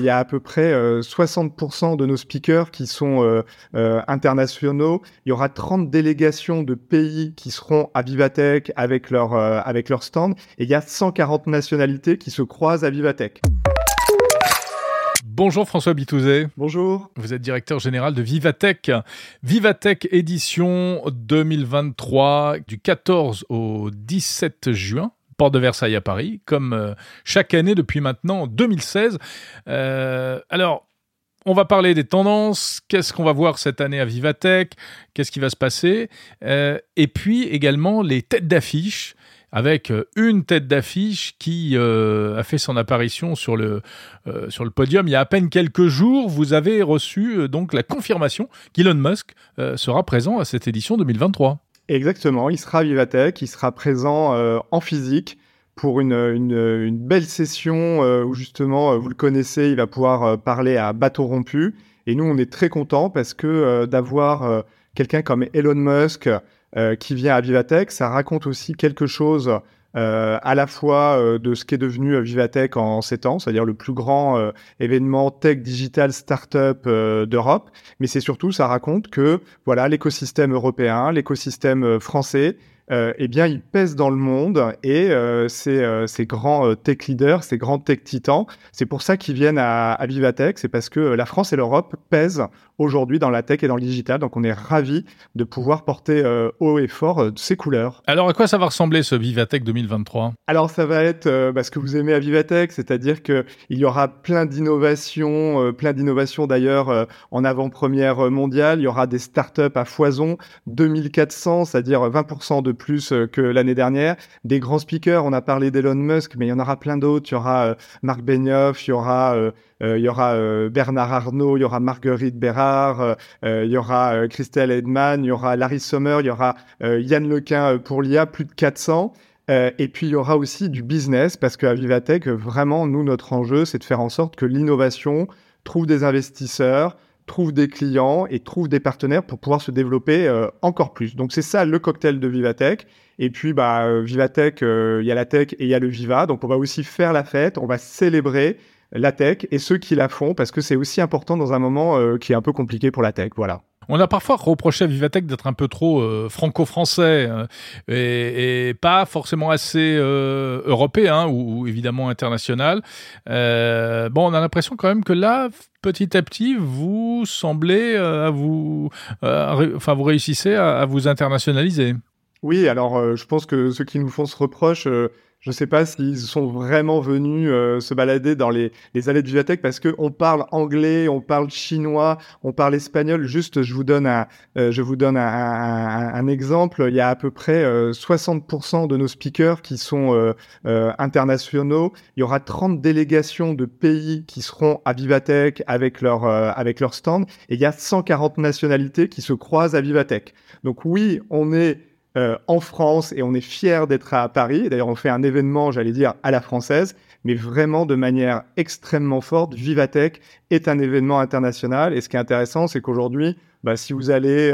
Il y a à peu près 60% de nos speakers qui sont internationaux. Il y aura 30 délégations de pays qui seront à Vivatech avec leur, avec leur stand. Et il y a 140 nationalités qui se croisent à Vivatech. Bonjour François Bitouzet. Bonjour. Vous êtes directeur général de Vivatech. Vivatech édition 2023 du 14 au 17 juin de Versailles à Paris, comme euh, chaque année depuis maintenant 2016. Euh, alors, on va parler des tendances, qu'est-ce qu'on va voir cette année à Vivatech, qu'est-ce qui va se passer, euh, et puis également les têtes d'affiche avec une tête d'affiche qui a fait son apparition sur le, sur le podium il y a à peine quelques jours. Vous avez reçu donc la confirmation qu'Elon Musk sera présent à cette édition 2023. Exactement, il sera à Vivatech, il sera présent en physique pour une, une, belle session où justement, vous le connaissez, il va pouvoir parler à bateau rompu. Et nous, on est très contents parce que d'avoir quelqu'un comme Elon Musk, euh, qui vient à Vivatech. Ça raconte aussi quelque chose euh, à la fois euh, de ce qui est devenu Vivatech en, sept ans, c'est-à-dire le plus grand événement tech digital startup d'Europe, mais c'est surtout ça raconte que voilà l'écosystème européen, l'écosystème français euh, eh bien, ils pèsent dans le monde et euh, ces, euh, ces, grands tech leaders, ces grands tech titans, c'est pour ça qu'ils viennent à, à Vivatech, c'est parce que la France et l'Europe pèsent aujourd'hui dans la tech et dans le digital. Donc, on est ravis de pouvoir porter haut et fort ces couleurs. Alors, à quoi ça va ressembler ce Vivatech 2023 Alors, ça va être bah, ce que vous aimez à Vivatech, c'est-à-dire qu'il y aura plein d'innovations, plein d'innovations d'ailleurs en avant-première mondiale. Il y aura des startups à foison, 2400, c'est-à-dire 20% de plus euh, que l'année dernière. Des grands speakers, on a parlé d'Elon Musk, mais il y en aura plein d'autres. Il y aura euh, Marc Benioff, il y aura euh, Bernard Arnault, il y aura Marguerite Bérard, il y aura Christelle Edman, il y aura Larry Sommer, il y aura Yann Lequin pour l'IA, plus de 400. et puis il y aura aussi du business parce qu'à Vivatech, vraiment, nous, notre enjeu, c'est de faire en sorte que l'innovation trouve des investisseurs, trouve des clients et trouve des partenaires pour pouvoir se développer euh, encore plus. Donc c'est ça le cocktail de Vivatech. Et puis bah euh, Vivatech, euh, il y a la tech et il y a le Viva. Donc on va aussi faire la fête, on va célébrer la tech et ceux qui la font parce que c'est aussi important dans un moment qui est un peu compliqué pour la tech. Voilà. On a parfois reproché à Vivatech d'être un peu trop euh, franco-français euh, et, pas forcément assez euh, européen ou, évidemment international. bon, on a l'impression quand même que là, petit à petit, vous semblez à vous, enfin, vous réussissez à, à vous internationaliser. Oui, alors je pense que ceux qui nous font ce reproche je ne sais pas s'ils sont vraiment venus euh, se balader dans les, les allées de Vivatech parce qu'on parle anglais, on parle chinois, on parle espagnol. Juste, je vous donne un, euh, je vous donne un, un, un, exemple. Il y a à peu près 60% euh, de nos speakers qui sont internationaux. Il y aura 30 délégations de pays qui seront à Vivatech avec leur, avec leur stand. Et il y a 140 nationalités qui se croisent à Vivatech. Donc oui, on est euh, en France et on est fier d'être à Paris. D'ailleurs, on fait un événement, j'allais dire, à la française, mais vraiment de manière extrêmement forte. Vivatech est un événement international. Et ce qui est intéressant, c'est qu'aujourd'hui, bah, si vous allez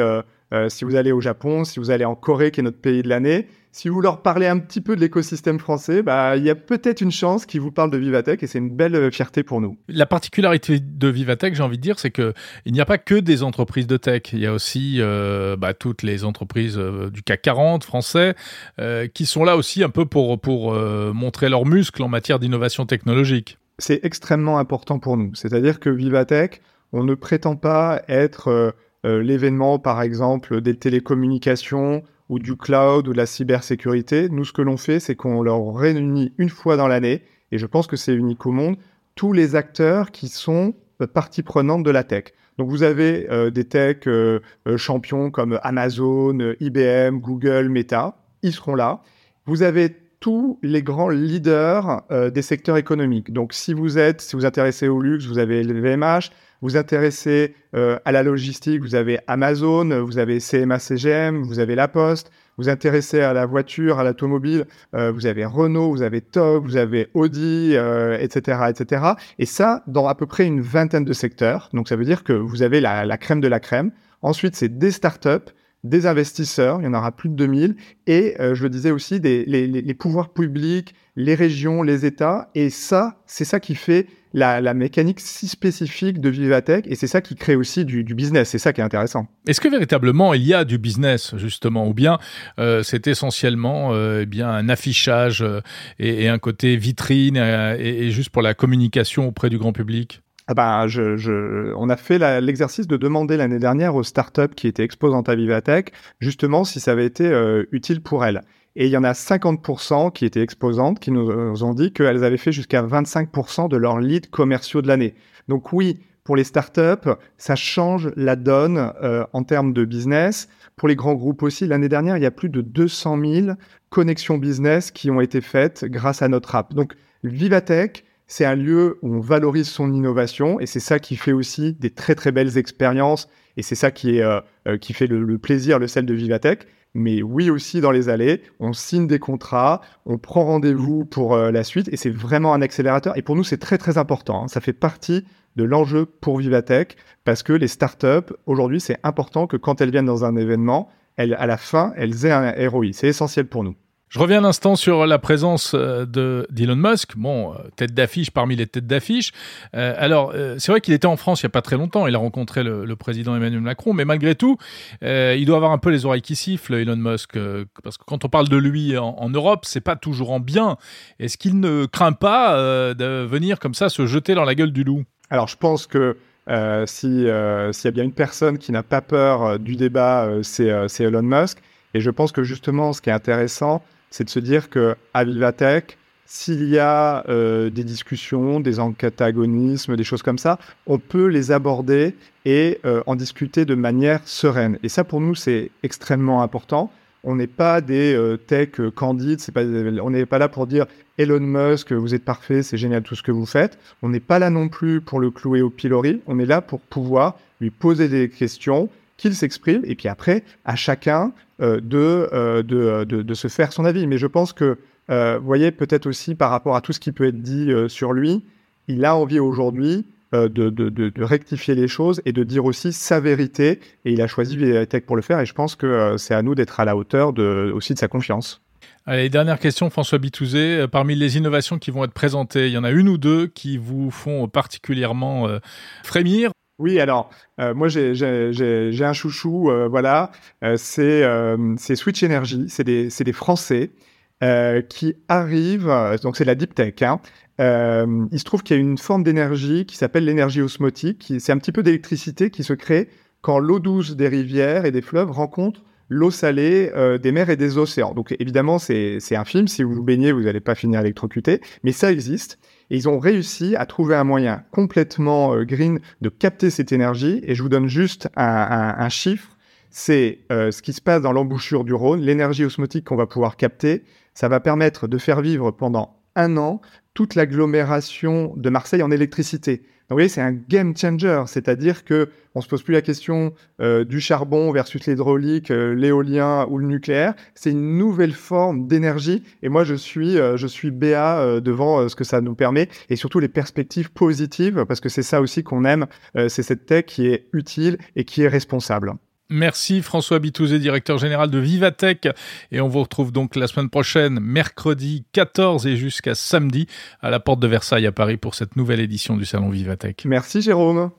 euh, si vous allez au Japon, si vous allez en Corée, qui est notre pays de l'année, si vous leur parlez un petit peu de l'écosystème français, bah, il y a peut-être une chance qu'ils vous parlent de Vivatech et c'est une belle euh, fierté pour nous. La particularité de Vivatech, j'ai envie de dire, c'est que il n'y a pas que des entreprises de tech. Il y a aussi euh, bah, toutes les entreprises du CAC 40 français qui sont là aussi un peu pour, pour montrer leurs muscles en matière d'innovation technologique. C'est extrêmement important pour nous. C'est-à-dire que Vivatech, on ne prétend pas être l'événement, par exemple, des télécommunications ou du cloud ou de la cybersécurité. Nous, ce que l'on fait, c'est qu'on leur réunit une fois dans l'année, et je pense que c'est unique au monde, tous les acteurs qui sont euh, partie prenante de la tech. Donc vous avez euh, des techs champions comme Amazon, IBM, Google, Meta, ils seront là. Vous avez tous les grands leaders des secteurs économiques. Donc si vous êtes, si vous intéressez au luxe, vous avez le VMH, vous intéressez euh, à la logistique, vous avez Amazon, vous avez CMA CGM, vous avez La Poste, vous intéressez à la voiture, à l'automobile, euh, vous avez Renault, vous avez TOG, vous avez Audi, etc., euh, etc. Et ça, dans à peu près une vingtaine de secteurs. Donc ça veut dire que vous avez la crème de la crème. Ensuite, c'est des startups des investisseurs, il y en aura plus de 2000, et euh, je le disais aussi, des, les, pouvoirs publics, les régions, les États, et ça, c'est ça qui fait la, mécanique si spécifique de Vivatech, et c'est ça qui crée aussi du, business, c'est ça qui est intéressant. Est-ce que véritablement il y a du business, justement, ou bien euh, c'est essentiellement euh, eh bien un affichage et, un côté vitrine, et juste pour la communication auprès du grand public? Ah bah, je, on a fait l'exercice de demander l'année dernière aux startups qui étaient exposantes à Vivatech, justement, si ça avait été euh, utile pour elles. Et il y en a 50% qui étaient exposantes, qui nous ont dit qu'elles avaient fait jusqu'à 25% de leurs leads commerciaux de l'année. Donc oui, pour les startups, ça change la donne euh, en termes de business. Pour les grands groupes aussi, l'année dernière, il y a plus de 200 000 connexions business qui ont été faites grâce à notre app. Donc Vivatech, c'est un lieu où on valorise son innovation et c'est ça qui fait aussi des très très belles expériences et c'est ça qui, est, euh, euh, qui fait le, plaisir, le sel de Vivatech. Mais oui aussi dans les allées, on signe des contrats, on prend rendez-vous pour euh, la suite et c'est vraiment un accélérateur. Et pour nous, c'est très très important. Hein. Ça fait partie de l'enjeu pour Vivatech parce que les startups, aujourd'hui, c'est important que quand elles viennent dans un événement, elles, à la fin, elles aient un ROI. C'est essentiel pour nous. Je reviens un instant sur la présence euh, de d'Elon Musk, bon, euh, tête d'affiche parmi les têtes d'affiche. Euh, alors, c'est vrai qu'il était en France il n'y a pas très longtemps, il a rencontré le, président Emmanuel Macron, mais malgré tout, il doit avoir un peu les oreilles qui sifflent, Elon Musk, parce que quand on parle de lui en, en Europe, c'est pas toujours en bien. Est-ce qu'il ne craint pas de venir comme ça se jeter dans la gueule du loup? Alors, je pense que si s'il y a bien une personne qui n'a pas peur du débat, c'est Elon Musk. Et je pense que justement, ce qui est intéressant, c'est de se dire que à Vivatech, s'il y a euh, des discussions, des antagonismes, des choses comme ça, on peut les aborder et euh, en discuter de manière sereine. Et ça, pour nous, c'est extrêmement important. On n'est pas des euh, tech candides, pas, on n'est pas là pour dire Elon Musk, vous êtes parfait, c'est génial tout ce que vous faites. On n'est pas là non plus pour le clouer au pilori, on est là pour pouvoir lui poser des questions qu'il s'exprime, et puis après, à chacun euh, euh, de, de, de, se faire son avis. Mais je pense que, euh, vous voyez, peut-être aussi par rapport à tout ce qui peut être dit sur lui, il a envie aujourd'hui de, de, rectifier les choses et de dire aussi sa vérité, et il a choisi Vivatech pour le faire, et je pense que c'est à nous d'être à la hauteur de, aussi de sa confiance. Allez, dernière question, François Bitouzé. Parmi les innovations qui vont être présentées, il y en a une ou deux qui vous font particulièrement frémir. Oui, alors euh, moi j'ai un chouchou, euh, voilà, euh, c'est Switch Energy, c'est des, des Français qui arrivent, donc c'est la deep tech. Hein, il se trouve qu'il y a une forme d'énergie qui s'appelle l'énergie osmotique, c'est un petit peu d'électricité qui se crée quand l'eau douce des rivières et des fleuves rencontre l'eau salée des mers et des océans. Donc évidemment c'est un film, si vous vous baignez vous n'allez pas finir électrocuté, mais ça existe. Et ils ont réussi à trouver un moyen complètement euh, green de capter cette énergie. Et je vous donne juste un, chiffre. C'est euh, ce qui se passe dans l'embouchure du Rhône, l'énergie osmotique qu'on va pouvoir capter. Ça va permettre de faire vivre pendant un an toute l'agglomération de Marseille en électricité. Donc, vous c'est un game changer, c'est-à-dire que on se pose plus la question euh, du charbon versus l'hydraulique, euh, l'éolien ou le nucléaire. C'est une nouvelle forme d'énergie. Et moi, je suis, euh, je suis béat devant ce que ça nous permet et surtout les perspectives positives, parce que c'est ça aussi qu'on aime. c'est cette tech qui est utile et qui est responsable. Merci François Bitouzé, directeur général de Vivatech. Et on vous retrouve donc la semaine prochaine, mercredi 14 et jusqu'à samedi, à la porte de Versailles à Paris pour cette nouvelle édition du Salon Vivatech. Merci Jérôme.